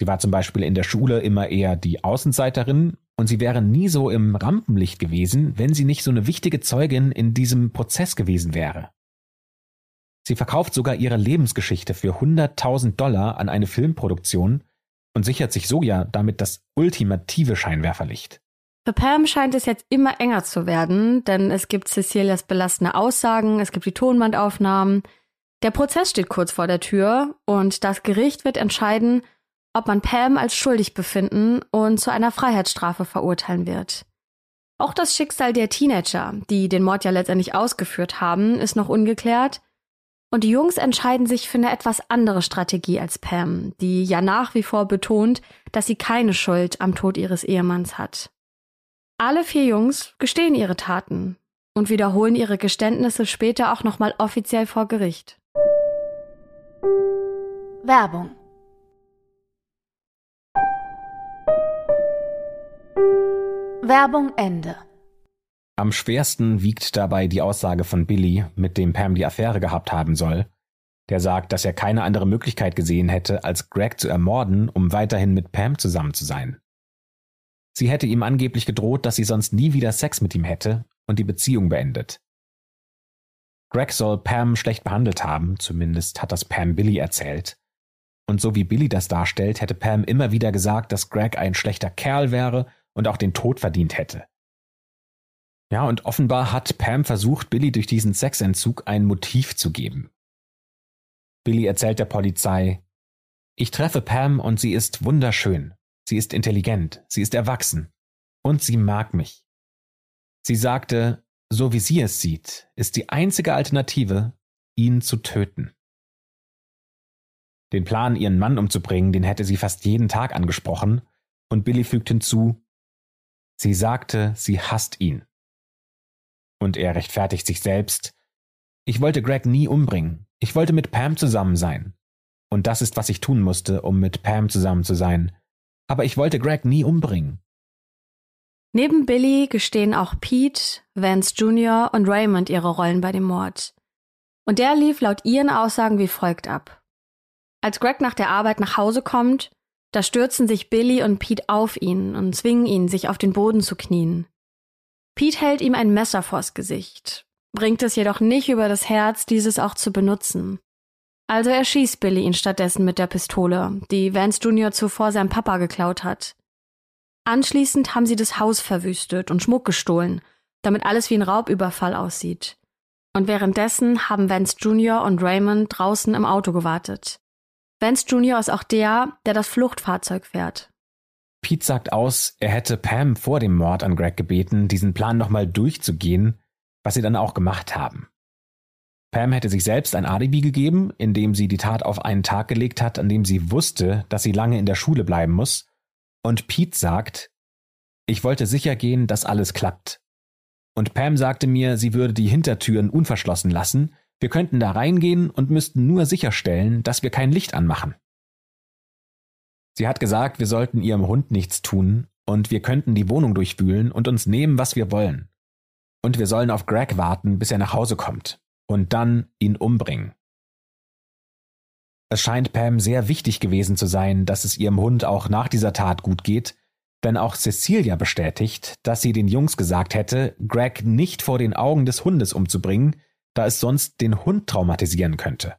Sie war zum Beispiel in der Schule immer eher die Außenseiterin und sie wäre nie so im Rampenlicht gewesen, wenn sie nicht so eine wichtige Zeugin in diesem Prozess gewesen wäre. Sie verkauft sogar ihre Lebensgeschichte für 100.000 Dollar an eine Filmproduktion und sichert sich so ja damit das ultimative Scheinwerferlicht. Für Pam scheint es jetzt immer enger zu werden, denn es gibt Cecilias belastende Aussagen, es gibt die Tonbandaufnahmen. Der Prozess steht kurz vor der Tür und das Gericht wird entscheiden, ob man Pam als schuldig befinden und zu einer Freiheitsstrafe verurteilen wird. Auch das Schicksal der Teenager, die den Mord ja letztendlich ausgeführt haben, ist noch ungeklärt und die Jungs entscheiden sich für eine etwas andere Strategie als Pam, die ja nach wie vor betont, dass sie keine Schuld am Tod ihres Ehemanns hat. Alle vier Jungs gestehen ihre Taten und wiederholen ihre Geständnisse später auch nochmal offiziell vor Gericht. Werbung Werbung Ende. Am schwersten wiegt dabei die Aussage von Billy, mit dem Pam die Affäre gehabt haben soll. Der sagt, dass er keine andere Möglichkeit gesehen hätte, als Greg zu ermorden, um weiterhin mit Pam zusammen zu sein. Sie hätte ihm angeblich gedroht, dass sie sonst nie wieder Sex mit ihm hätte und die Beziehung beendet. Greg soll Pam schlecht behandelt haben, zumindest hat das Pam Billy erzählt. Und so wie Billy das darstellt, hätte Pam immer wieder gesagt, dass Greg ein schlechter Kerl wäre und auch den Tod verdient hätte. Ja, und offenbar hat Pam versucht, Billy durch diesen Sexentzug ein Motiv zu geben. Billy erzählt der Polizei, ich treffe Pam und sie ist wunderschön. Sie ist intelligent, sie ist erwachsen. Und sie mag mich. Sie sagte, so wie sie es sieht, ist die einzige Alternative, ihn zu töten. Den Plan, ihren Mann umzubringen, den hätte sie fast jeden Tag angesprochen, und Billy fügt hinzu, sie sagte, sie hasst ihn. Und er rechtfertigt sich selbst. Ich wollte Greg nie umbringen. Ich wollte mit Pam zusammen sein. Und das ist, was ich tun musste, um mit Pam zusammen zu sein. Aber ich wollte Greg nie umbringen. Neben Billy gestehen auch Pete, Vance Jr. und Raymond ihre Rollen bei dem Mord. Und der lief laut ihren Aussagen wie folgt ab. Als Greg nach der Arbeit nach Hause kommt, da stürzen sich Billy und Pete auf ihn und zwingen ihn, sich auf den Boden zu knien. Pete hält ihm ein Messer vors Gesicht, bringt es jedoch nicht über das Herz, dieses auch zu benutzen. Also erschießt Billy ihn stattdessen mit der Pistole, die Vance Jr. zuvor seinem Papa geklaut hat. Anschließend haben sie das Haus verwüstet und Schmuck gestohlen, damit alles wie ein Raubüberfall aussieht. Und währenddessen haben Vance Jr. und Raymond draußen im Auto gewartet. Vance Jr. ist auch der, der das Fluchtfahrzeug fährt. Pete sagt aus, er hätte Pam vor dem Mord an Greg gebeten, diesen Plan nochmal durchzugehen, was sie dann auch gemacht haben. Pam hätte sich selbst ein Alibi gegeben, indem sie die Tat auf einen Tag gelegt hat, an dem sie wusste, dass sie lange in der Schule bleiben muss. Und Pete sagt, ich wollte sicher gehen, dass alles klappt. Und Pam sagte mir, sie würde die Hintertüren unverschlossen lassen, wir könnten da reingehen und müssten nur sicherstellen, dass wir kein Licht anmachen. Sie hat gesagt, wir sollten ihrem Hund nichts tun, und wir könnten die Wohnung durchwühlen und uns nehmen, was wir wollen. Und wir sollen auf Greg warten, bis er nach Hause kommt und dann ihn umbringen. Es scheint Pam sehr wichtig gewesen zu sein, dass es ihrem Hund auch nach dieser Tat gut geht, denn auch Cecilia bestätigt, dass sie den Jungs gesagt hätte, Greg nicht vor den Augen des Hundes umzubringen, da es sonst den Hund traumatisieren könnte.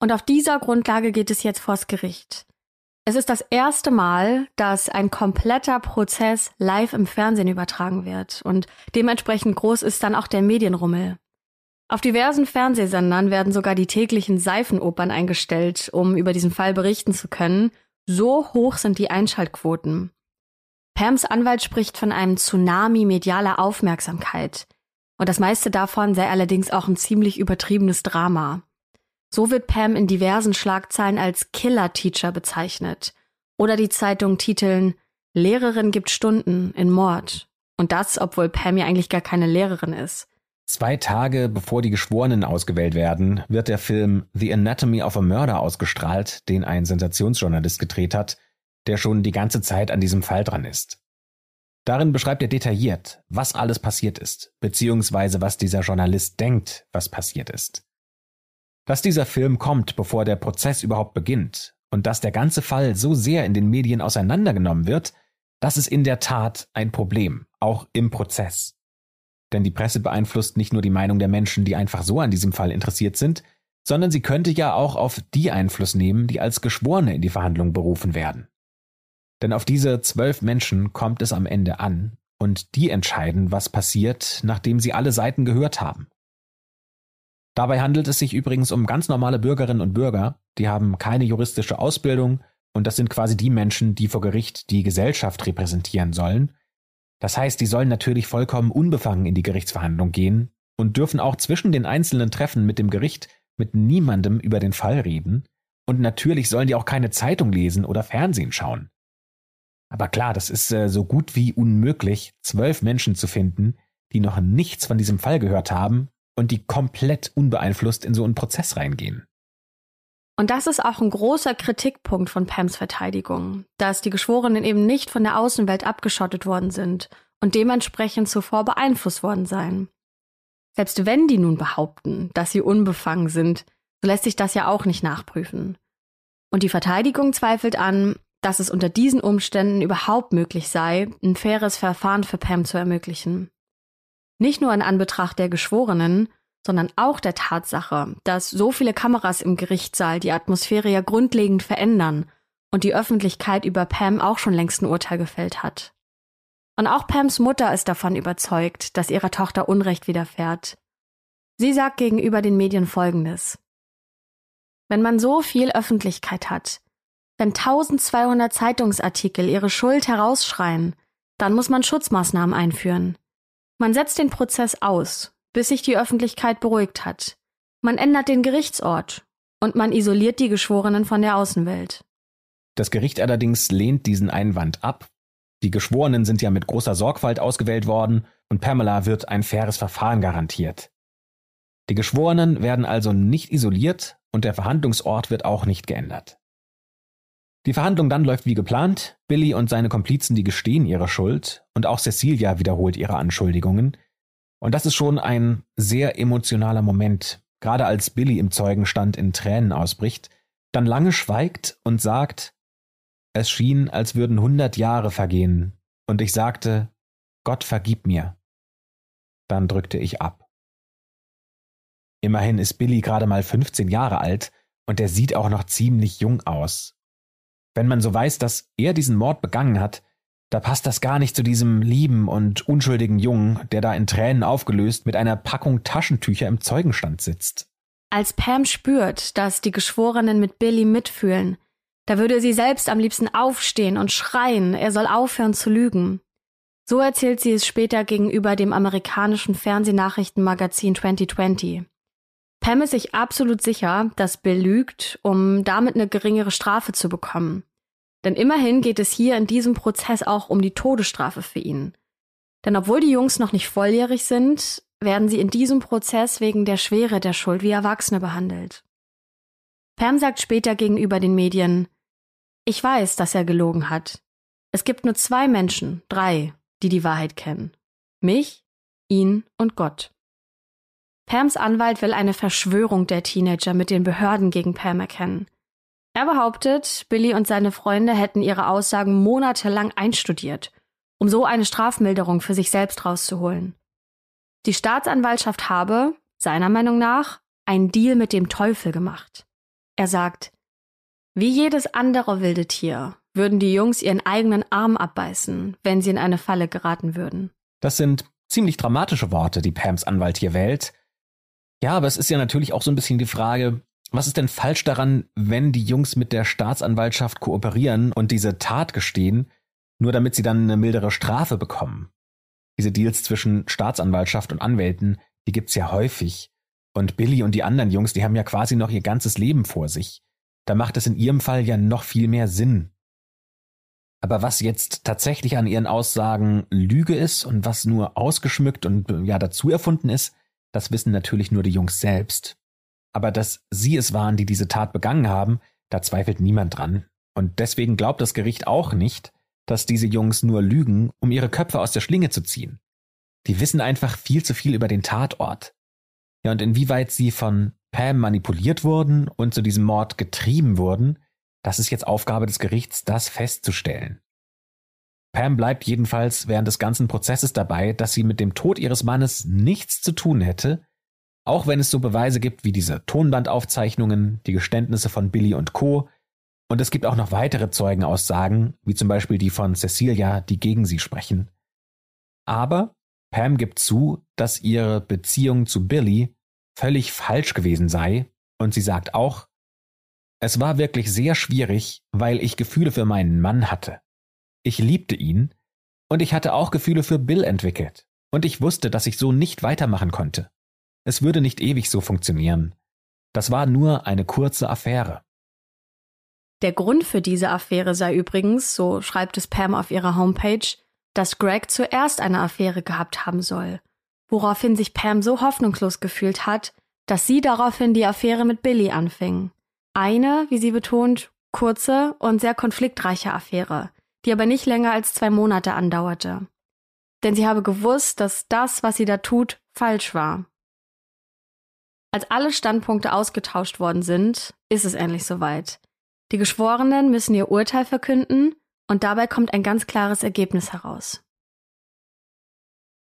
Und auf dieser Grundlage geht es jetzt vors Gericht. Es ist das erste Mal, dass ein kompletter Prozess live im Fernsehen übertragen wird und dementsprechend groß ist dann auch der Medienrummel. Auf diversen Fernsehsendern werden sogar die täglichen Seifenopern eingestellt, um über diesen Fall berichten zu können. So hoch sind die Einschaltquoten. Pams Anwalt spricht von einem Tsunami medialer Aufmerksamkeit. Und das meiste davon sei allerdings auch ein ziemlich übertriebenes Drama. So wird Pam in diversen Schlagzeilen als Killer-Teacher bezeichnet. Oder die Zeitungen titeln Lehrerin gibt Stunden in Mord. Und das, obwohl Pam ja eigentlich gar keine Lehrerin ist. Zwei Tage bevor die Geschworenen ausgewählt werden, wird der Film The Anatomy of a Murder ausgestrahlt, den ein Sensationsjournalist gedreht hat, der schon die ganze Zeit an diesem Fall dran ist. Darin beschreibt er detailliert, was alles passiert ist, beziehungsweise was dieser Journalist denkt, was passiert ist. Dass dieser Film kommt, bevor der Prozess überhaupt beginnt, und dass der ganze Fall so sehr in den Medien auseinandergenommen wird, das ist in der Tat ein Problem, auch im Prozess. Denn die Presse beeinflusst nicht nur die Meinung der Menschen, die einfach so an diesem Fall interessiert sind, sondern sie könnte ja auch auf die Einfluss nehmen, die als Geschworene in die Verhandlung berufen werden. Denn auf diese zwölf Menschen kommt es am Ende an, und die entscheiden, was passiert, nachdem sie alle Seiten gehört haben. Dabei handelt es sich übrigens um ganz normale Bürgerinnen und Bürger, die haben keine juristische Ausbildung, und das sind quasi die Menschen, die vor Gericht die Gesellschaft repräsentieren sollen, das heißt, die sollen natürlich vollkommen unbefangen in die Gerichtsverhandlung gehen und dürfen auch zwischen den einzelnen Treffen mit dem Gericht mit niemandem über den Fall reden. Und natürlich sollen die auch keine Zeitung lesen oder Fernsehen schauen. Aber klar, das ist äh, so gut wie unmöglich, zwölf Menschen zu finden, die noch nichts von diesem Fall gehört haben und die komplett unbeeinflusst in so einen Prozess reingehen. Und das ist auch ein großer Kritikpunkt von Pams Verteidigung, dass die Geschworenen eben nicht von der Außenwelt abgeschottet worden sind und dementsprechend zuvor beeinflusst worden seien. Selbst wenn die nun behaupten, dass sie unbefangen sind, so lässt sich das ja auch nicht nachprüfen. Und die Verteidigung zweifelt an, dass es unter diesen Umständen überhaupt möglich sei, ein faires Verfahren für Pam zu ermöglichen. Nicht nur in Anbetracht der Geschworenen, sondern auch der Tatsache, dass so viele Kameras im Gerichtssaal die Atmosphäre ja grundlegend verändern und die Öffentlichkeit über Pam auch schon längst ein Urteil gefällt hat. Und auch Pams Mutter ist davon überzeugt, dass ihrer Tochter Unrecht widerfährt. Sie sagt gegenüber den Medien Folgendes. Wenn man so viel Öffentlichkeit hat, wenn 1200 Zeitungsartikel ihre Schuld herausschreien, dann muss man Schutzmaßnahmen einführen. Man setzt den Prozess aus bis sich die Öffentlichkeit beruhigt hat. Man ändert den Gerichtsort und man isoliert die Geschworenen von der Außenwelt. Das Gericht allerdings lehnt diesen Einwand ab. Die Geschworenen sind ja mit großer Sorgfalt ausgewählt worden und Pamela wird ein faires Verfahren garantiert. Die Geschworenen werden also nicht isoliert und der Verhandlungsort wird auch nicht geändert. Die Verhandlung dann läuft wie geplant. Billy und seine Komplizen, die gestehen ihre Schuld und auch Cecilia wiederholt ihre Anschuldigungen. Und das ist schon ein sehr emotionaler Moment, gerade als Billy im Zeugenstand in Tränen ausbricht, dann lange schweigt und sagt, es schien, als würden hundert Jahre vergehen, und ich sagte, Gott vergib mir. Dann drückte ich ab. Immerhin ist Billy gerade mal 15 Jahre alt und er sieht auch noch ziemlich jung aus. Wenn man so weiß, dass er diesen Mord begangen hat, da passt das gar nicht zu diesem lieben und unschuldigen Jungen, der da in Tränen aufgelöst mit einer Packung Taschentücher im Zeugenstand sitzt. Als Pam spürt, dass die Geschworenen mit Billy mitfühlen, da würde sie selbst am liebsten aufstehen und schreien, er soll aufhören zu lügen. So erzählt sie es später gegenüber dem amerikanischen Fernsehnachrichtenmagazin 2020. Pam ist sich absolut sicher, dass Bill lügt, um damit eine geringere Strafe zu bekommen. Denn immerhin geht es hier in diesem Prozess auch um die Todesstrafe für ihn. Denn obwohl die Jungs noch nicht volljährig sind, werden sie in diesem Prozess wegen der Schwere der Schuld wie Erwachsene behandelt. Pam sagt später gegenüber den Medien, ich weiß, dass er gelogen hat. Es gibt nur zwei Menschen, drei, die die Wahrheit kennen. Mich, ihn und Gott. Pams Anwalt will eine Verschwörung der Teenager mit den Behörden gegen Pam erkennen. Er behauptet, Billy und seine Freunde hätten ihre Aussagen monatelang einstudiert, um so eine Strafmilderung für sich selbst rauszuholen. Die Staatsanwaltschaft habe, seiner Meinung nach, einen Deal mit dem Teufel gemacht. Er sagt, wie jedes andere wilde Tier würden die Jungs ihren eigenen Arm abbeißen, wenn sie in eine Falle geraten würden. Das sind ziemlich dramatische Worte, die Pams Anwalt hier wählt. Ja, aber es ist ja natürlich auch so ein bisschen die Frage, was ist denn falsch daran, wenn die Jungs mit der Staatsanwaltschaft kooperieren und diese Tat gestehen, nur damit sie dann eine mildere Strafe bekommen? Diese Deals zwischen Staatsanwaltschaft und Anwälten, die gibt's ja häufig. Und Billy und die anderen Jungs, die haben ja quasi noch ihr ganzes Leben vor sich. Da macht es in ihrem Fall ja noch viel mehr Sinn. Aber was jetzt tatsächlich an ihren Aussagen Lüge ist und was nur ausgeschmückt und ja dazu erfunden ist, das wissen natürlich nur die Jungs selbst. Aber dass sie es waren, die diese Tat begangen haben, da zweifelt niemand dran. Und deswegen glaubt das Gericht auch nicht, dass diese Jungs nur lügen, um ihre Köpfe aus der Schlinge zu ziehen. Die wissen einfach viel zu viel über den Tatort. Ja, und inwieweit sie von Pam manipuliert wurden und zu diesem Mord getrieben wurden, das ist jetzt Aufgabe des Gerichts, das festzustellen. Pam bleibt jedenfalls während des ganzen Prozesses dabei, dass sie mit dem Tod ihres Mannes nichts zu tun hätte, auch wenn es so Beweise gibt wie diese Tonbandaufzeichnungen, die Geständnisse von Billy und Co. Und es gibt auch noch weitere Zeugenaussagen, wie zum Beispiel die von Cecilia, die gegen sie sprechen. Aber Pam gibt zu, dass ihre Beziehung zu Billy völlig falsch gewesen sei, und sie sagt auch, es war wirklich sehr schwierig, weil ich Gefühle für meinen Mann hatte. Ich liebte ihn, und ich hatte auch Gefühle für Bill entwickelt, und ich wusste, dass ich so nicht weitermachen konnte. Es würde nicht ewig so funktionieren. Das war nur eine kurze Affäre. Der Grund für diese Affäre sei übrigens, so schreibt es Pam auf ihrer Homepage, dass Greg zuerst eine Affäre gehabt haben soll, woraufhin sich Pam so hoffnungslos gefühlt hat, dass sie daraufhin die Affäre mit Billy anfing. Eine, wie sie betont, kurze und sehr konfliktreiche Affäre, die aber nicht länger als zwei Monate andauerte. Denn sie habe gewusst, dass das, was sie da tut, falsch war. Als alle Standpunkte ausgetauscht worden sind, ist es endlich soweit. Die Geschworenen müssen ihr Urteil verkünden und dabei kommt ein ganz klares Ergebnis heraus.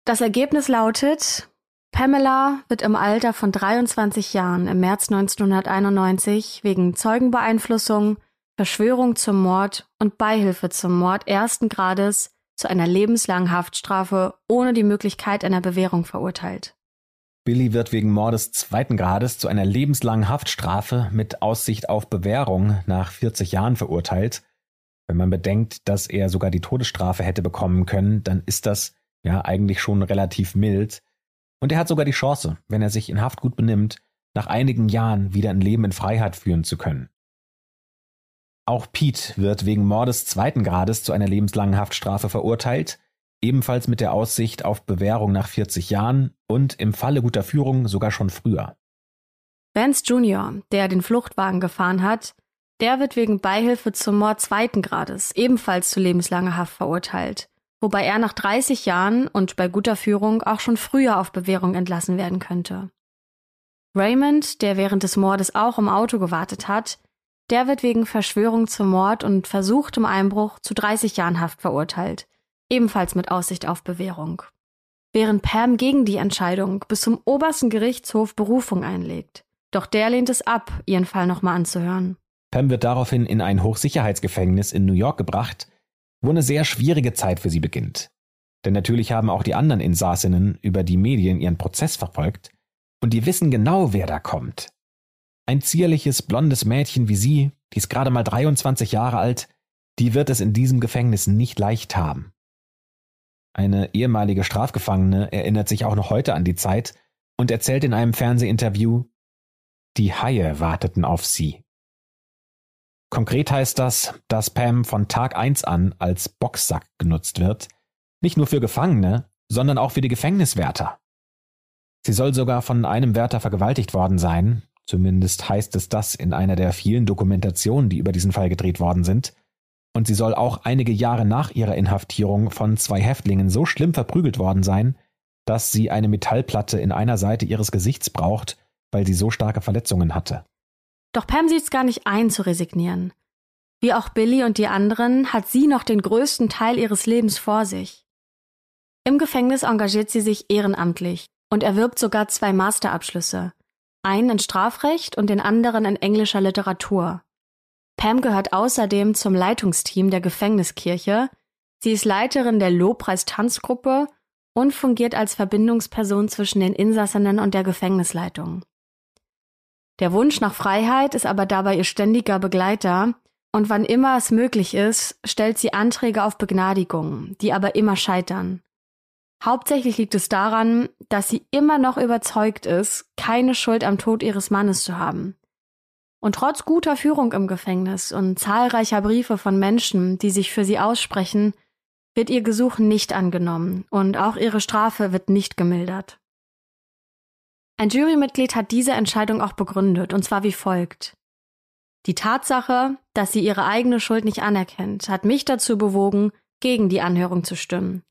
Das Ergebnis lautet, Pamela wird im Alter von 23 Jahren im März 1991 wegen Zeugenbeeinflussung, Verschwörung zum Mord und Beihilfe zum Mord ersten Grades zu einer lebenslangen Haftstrafe ohne die Möglichkeit einer Bewährung verurteilt. Billy wird wegen Mordes zweiten Grades zu einer lebenslangen Haftstrafe mit Aussicht auf Bewährung nach 40 Jahren verurteilt. Wenn man bedenkt, dass er sogar die Todesstrafe hätte bekommen können, dann ist das ja eigentlich schon relativ mild. Und er hat sogar die Chance, wenn er sich in Haft gut benimmt, nach einigen Jahren wieder ein Leben in Freiheit führen zu können. Auch Pete wird wegen Mordes zweiten Grades zu einer lebenslangen Haftstrafe verurteilt, ebenfalls mit der Aussicht auf Bewährung nach 40 Jahren und im Falle guter Führung sogar schon früher. Vance Jr., der den Fluchtwagen gefahren hat, der wird wegen Beihilfe zum Mord zweiten Grades ebenfalls zu lebenslanger Haft verurteilt, wobei er nach 30 Jahren und bei guter Führung auch schon früher auf Bewährung entlassen werden könnte. Raymond, der während des Mordes auch im Auto gewartet hat, der wird wegen Verschwörung zum Mord und versuchtem Einbruch zu 30 Jahren Haft verurteilt, ebenfalls mit Aussicht auf Bewährung. Während Pam gegen die Entscheidung bis zum obersten Gerichtshof Berufung einlegt. Doch der lehnt es ab, ihren Fall nochmal anzuhören. Pam wird daraufhin in ein Hochsicherheitsgefängnis in New York gebracht, wo eine sehr schwierige Zeit für sie beginnt. Denn natürlich haben auch die anderen Insassinnen über die Medien ihren Prozess verfolgt und die wissen genau, wer da kommt. Ein zierliches, blondes Mädchen wie sie, die ist gerade mal 23 Jahre alt, die wird es in diesem Gefängnis nicht leicht haben. Eine ehemalige Strafgefangene erinnert sich auch noch heute an die Zeit und erzählt in einem Fernsehinterview, die Haie warteten auf sie. Konkret heißt das, dass Pam von Tag 1 an als Boxsack genutzt wird, nicht nur für Gefangene, sondern auch für die Gefängniswärter. Sie soll sogar von einem Wärter vergewaltigt worden sein, zumindest heißt es das in einer der vielen Dokumentationen, die über diesen Fall gedreht worden sind, und sie soll auch einige Jahre nach ihrer Inhaftierung von zwei Häftlingen so schlimm verprügelt worden sein, dass sie eine Metallplatte in einer Seite ihres Gesichts braucht, weil sie so starke Verletzungen hatte. Doch Pam sieht es gar nicht ein, zu resignieren. Wie auch Billy und die anderen hat sie noch den größten Teil ihres Lebens vor sich. Im Gefängnis engagiert sie sich ehrenamtlich und erwirbt sogar zwei Masterabschlüsse, einen in Strafrecht und den anderen in englischer Literatur. Pam gehört außerdem zum Leitungsteam der Gefängniskirche, sie ist Leiterin der Lobpreis-Tanzgruppe und fungiert als Verbindungsperson zwischen den Insassinnen und der Gefängnisleitung. Der Wunsch nach Freiheit ist aber dabei ihr ständiger Begleiter, und wann immer es möglich ist, stellt sie Anträge auf Begnadigung, die aber immer scheitern. Hauptsächlich liegt es daran, dass sie immer noch überzeugt ist, keine Schuld am Tod ihres Mannes zu haben. Und trotz guter Führung im Gefängnis und zahlreicher Briefe von Menschen, die sich für sie aussprechen, wird ihr Gesuch nicht angenommen und auch ihre Strafe wird nicht gemildert. Ein Jurymitglied hat diese Entscheidung auch begründet, und zwar wie folgt. Die Tatsache, dass sie ihre eigene Schuld nicht anerkennt, hat mich dazu bewogen, gegen die Anhörung zu stimmen.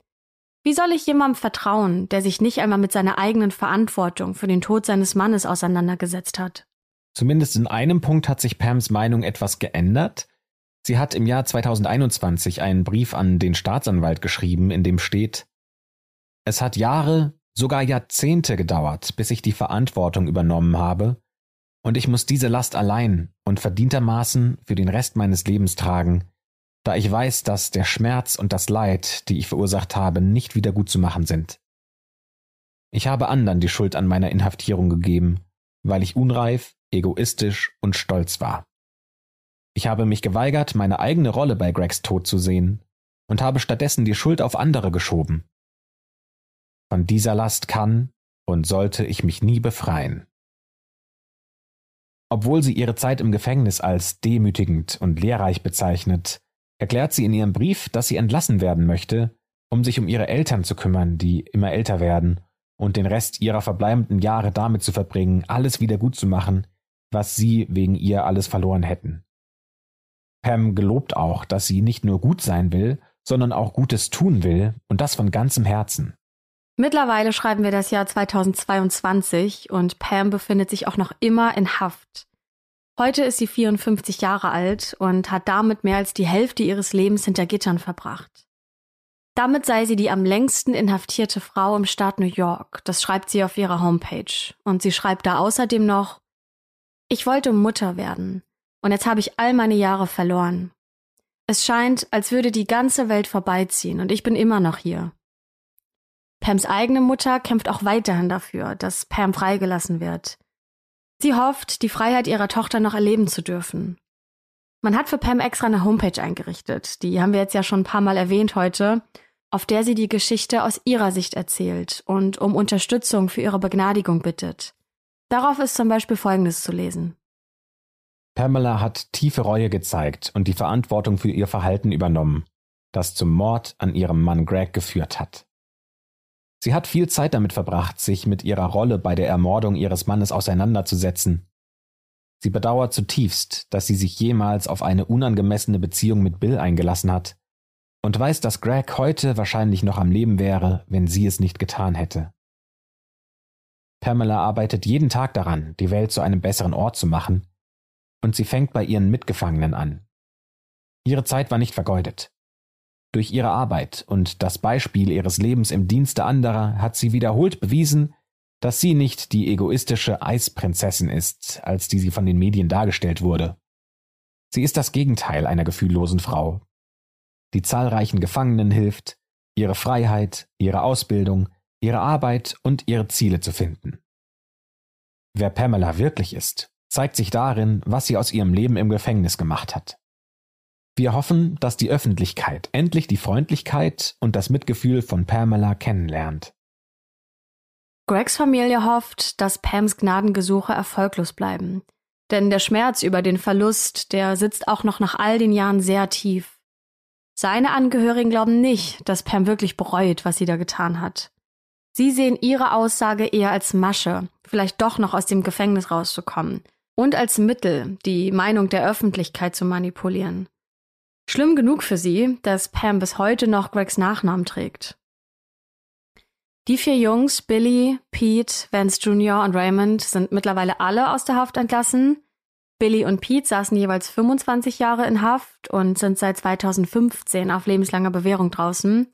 Wie soll ich jemandem vertrauen, der sich nicht einmal mit seiner eigenen Verantwortung für den Tod seines Mannes auseinandergesetzt hat? Zumindest in einem Punkt hat sich Pams Meinung etwas geändert. Sie hat im Jahr 2021 einen Brief an den Staatsanwalt geschrieben, in dem steht, es hat Jahre, sogar Jahrzehnte gedauert, bis ich die Verantwortung übernommen habe, und ich muss diese Last allein und verdientermaßen für den Rest meines Lebens tragen, da ich weiß, dass der Schmerz und das Leid, die ich verursacht habe, nicht wieder gut zu machen sind. Ich habe anderen die Schuld an meiner Inhaftierung gegeben, weil ich unreif, egoistisch und stolz war. Ich habe mich geweigert, meine eigene Rolle bei Gregs Tod zu sehen und habe stattdessen die Schuld auf andere geschoben. Von dieser Last kann und sollte ich mich nie befreien. Obwohl sie ihre Zeit im Gefängnis als demütigend und lehrreich bezeichnet, erklärt sie in ihrem Brief, dass sie entlassen werden möchte, um sich um ihre Eltern zu kümmern, die immer älter werden, und den Rest ihrer verbleibenden Jahre damit zu verbringen, alles wieder gut zu machen, was sie wegen ihr alles verloren hätten. Pam gelobt auch, dass sie nicht nur gut sein will, sondern auch Gutes tun will, und das von ganzem Herzen. Mittlerweile schreiben wir das Jahr 2022 und Pam befindet sich auch noch immer in Haft. Heute ist sie 54 Jahre alt und hat damit mehr als die Hälfte ihres Lebens hinter Gittern verbracht. Damit sei sie die am längsten inhaftierte Frau im Staat New York. Das schreibt sie auf ihrer Homepage. Und sie schreibt da außerdem noch, ich wollte Mutter werden. Und jetzt habe ich all meine Jahre verloren. Es scheint, als würde die ganze Welt vorbeiziehen und ich bin immer noch hier. Pams eigene Mutter kämpft auch weiterhin dafür, dass Pam freigelassen wird. Sie hofft, die Freiheit ihrer Tochter noch erleben zu dürfen. Man hat für Pam extra eine Homepage eingerichtet, die haben wir jetzt ja schon ein paar Mal erwähnt heute, auf der sie die Geschichte aus ihrer Sicht erzählt und um Unterstützung für ihre Begnadigung bittet. Darauf ist zum Beispiel Folgendes zu lesen. Pamela hat tiefe Reue gezeigt und die Verantwortung für ihr Verhalten übernommen, das zum Mord an ihrem Mann Greg geführt hat. Sie hat viel Zeit damit verbracht, sich mit ihrer Rolle bei der Ermordung ihres Mannes auseinanderzusetzen. Sie bedauert zutiefst, dass sie sich jemals auf eine unangemessene Beziehung mit Bill eingelassen hat und weiß, dass Greg heute wahrscheinlich noch am Leben wäre, wenn sie es nicht getan hätte. Pamela arbeitet jeden Tag daran, die Welt zu einem besseren Ort zu machen, und sie fängt bei ihren Mitgefangenen an. Ihre Zeit war nicht vergeudet. Durch ihre Arbeit und das Beispiel ihres Lebens im Dienste anderer hat sie wiederholt bewiesen, dass sie nicht die egoistische Eisprinzessin ist, als die sie von den Medien dargestellt wurde. Sie ist das Gegenteil einer gefühllosen Frau, die zahlreichen Gefangenen hilft, ihre Freiheit, ihre Ausbildung, ihre Arbeit und ihre Ziele zu finden. Wer Pamela wirklich ist, zeigt sich darin, was sie aus ihrem Leben im Gefängnis gemacht hat. Wir hoffen, dass die Öffentlichkeit endlich die Freundlichkeit und das Mitgefühl von Pamela kennenlernt. Gregs Familie hofft, dass Pams Gnadengesuche erfolglos bleiben. Denn der Schmerz über den Verlust, der sitzt auch noch nach all den Jahren sehr tief. Seine Angehörigen glauben nicht, dass Pam wirklich bereut, was sie da getan hat. Sie sehen ihre Aussage eher als Masche, vielleicht doch noch aus dem Gefängnis rauszukommen und als Mittel, die Meinung der Öffentlichkeit zu manipulieren. Schlimm genug für sie, dass Pam bis heute noch Gregs Nachnamen trägt. Die vier Jungs, Billy, Pete, Vance Jr. und Raymond, sind mittlerweile alle aus der Haft entlassen. Billy und Pete saßen jeweils 25 Jahre in Haft und sind seit 2015 auf lebenslanger Bewährung draußen.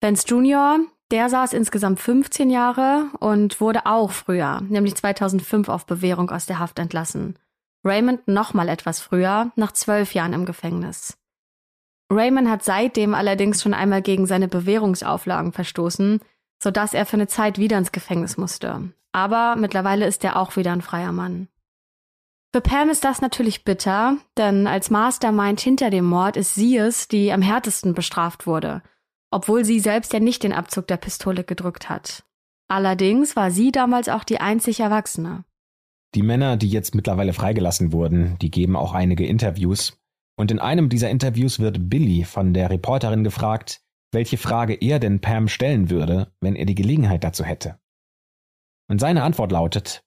Vance Jr., der saß insgesamt 15 Jahre und wurde auch früher, nämlich 2005 auf Bewährung aus der Haft entlassen. Raymond nochmal etwas früher, nach zwölf Jahren im Gefängnis. Raymond hat seitdem allerdings schon einmal gegen seine Bewährungsauflagen verstoßen, sodass er für eine Zeit wieder ins Gefängnis musste. Aber mittlerweile ist er auch wieder ein freier Mann. Für Pam ist das natürlich bitter, denn als Mastermind hinter dem Mord ist sie es, die am härtesten bestraft wurde, obwohl sie selbst ja nicht den Abzug der Pistole gedrückt hat. Allerdings war sie damals auch die einzig Erwachsene. Die Männer, die jetzt mittlerweile freigelassen wurden, die geben auch einige Interviews. Und in einem dieser Interviews wird Billy von der Reporterin gefragt, welche Frage er denn Pam stellen würde, wenn er die Gelegenheit dazu hätte. Und seine Antwort lautet,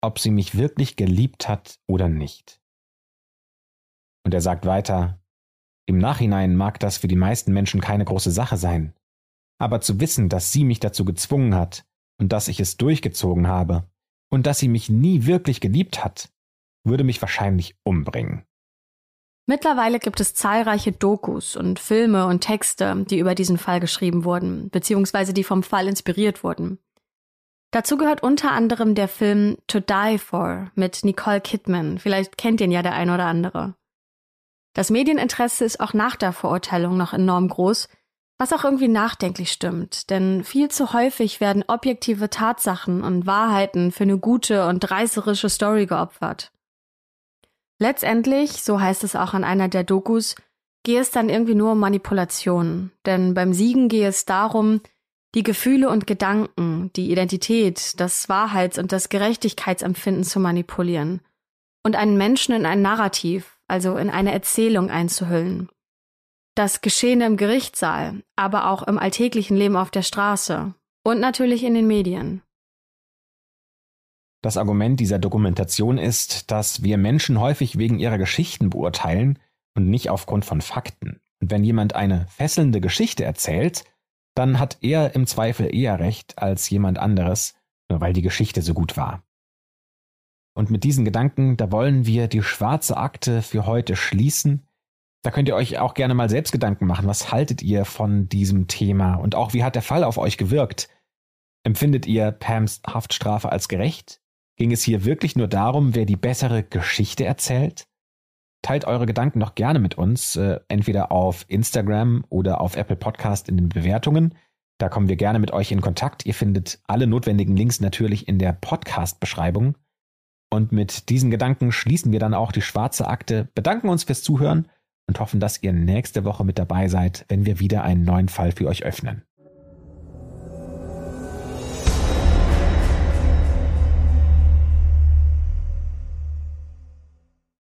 ob sie mich wirklich geliebt hat oder nicht. Und er sagt weiter, im Nachhinein mag das für die meisten Menschen keine große Sache sein, aber zu wissen, dass sie mich dazu gezwungen hat und dass ich es durchgezogen habe und dass sie mich nie wirklich geliebt hat, würde mich wahrscheinlich umbringen. Mittlerweile gibt es zahlreiche Dokus und Filme und Texte, die über diesen Fall geschrieben wurden, beziehungsweise die vom Fall inspiriert wurden. Dazu gehört unter anderem der Film To Die For mit Nicole Kidman. Vielleicht kennt ihn ja der ein oder andere. Das Medieninteresse ist auch nach der Verurteilung noch enorm groß, was auch irgendwie nachdenklich stimmt, denn viel zu häufig werden objektive Tatsachen und Wahrheiten für eine gute und reißerische Story geopfert. Letztendlich, so heißt es auch an einer der Dokus, gehe es dann irgendwie nur um Manipulation, denn beim Siegen gehe es darum, die Gefühle und Gedanken, die Identität, das Wahrheits- und das Gerechtigkeitsempfinden zu manipulieren und einen Menschen in ein Narrativ, also in eine Erzählung einzuhüllen. Das Geschehene im Gerichtssaal, aber auch im alltäglichen Leben auf der Straße und natürlich in den Medien. Das Argument dieser Dokumentation ist, dass wir Menschen häufig wegen ihrer Geschichten beurteilen und nicht aufgrund von Fakten. Und wenn jemand eine fesselnde Geschichte erzählt, dann hat er im Zweifel eher recht als jemand anderes, nur weil die Geschichte so gut war. Und mit diesen Gedanken, da wollen wir die schwarze Akte für heute schließen. Da könnt ihr euch auch gerne mal selbst Gedanken machen. Was haltet ihr von diesem Thema? Und auch wie hat der Fall auf euch gewirkt? Empfindet ihr Pams Haftstrafe als gerecht? Ging es hier wirklich nur darum, wer die bessere Geschichte erzählt? Teilt eure Gedanken doch gerne mit uns, äh, entweder auf Instagram oder auf Apple Podcast in den Bewertungen. Da kommen wir gerne mit euch in Kontakt. Ihr findet alle notwendigen Links natürlich in der Podcast-Beschreibung. Und mit diesen Gedanken schließen wir dann auch die schwarze Akte, bedanken uns fürs Zuhören und hoffen, dass ihr nächste Woche mit dabei seid, wenn wir wieder einen neuen Fall für euch öffnen.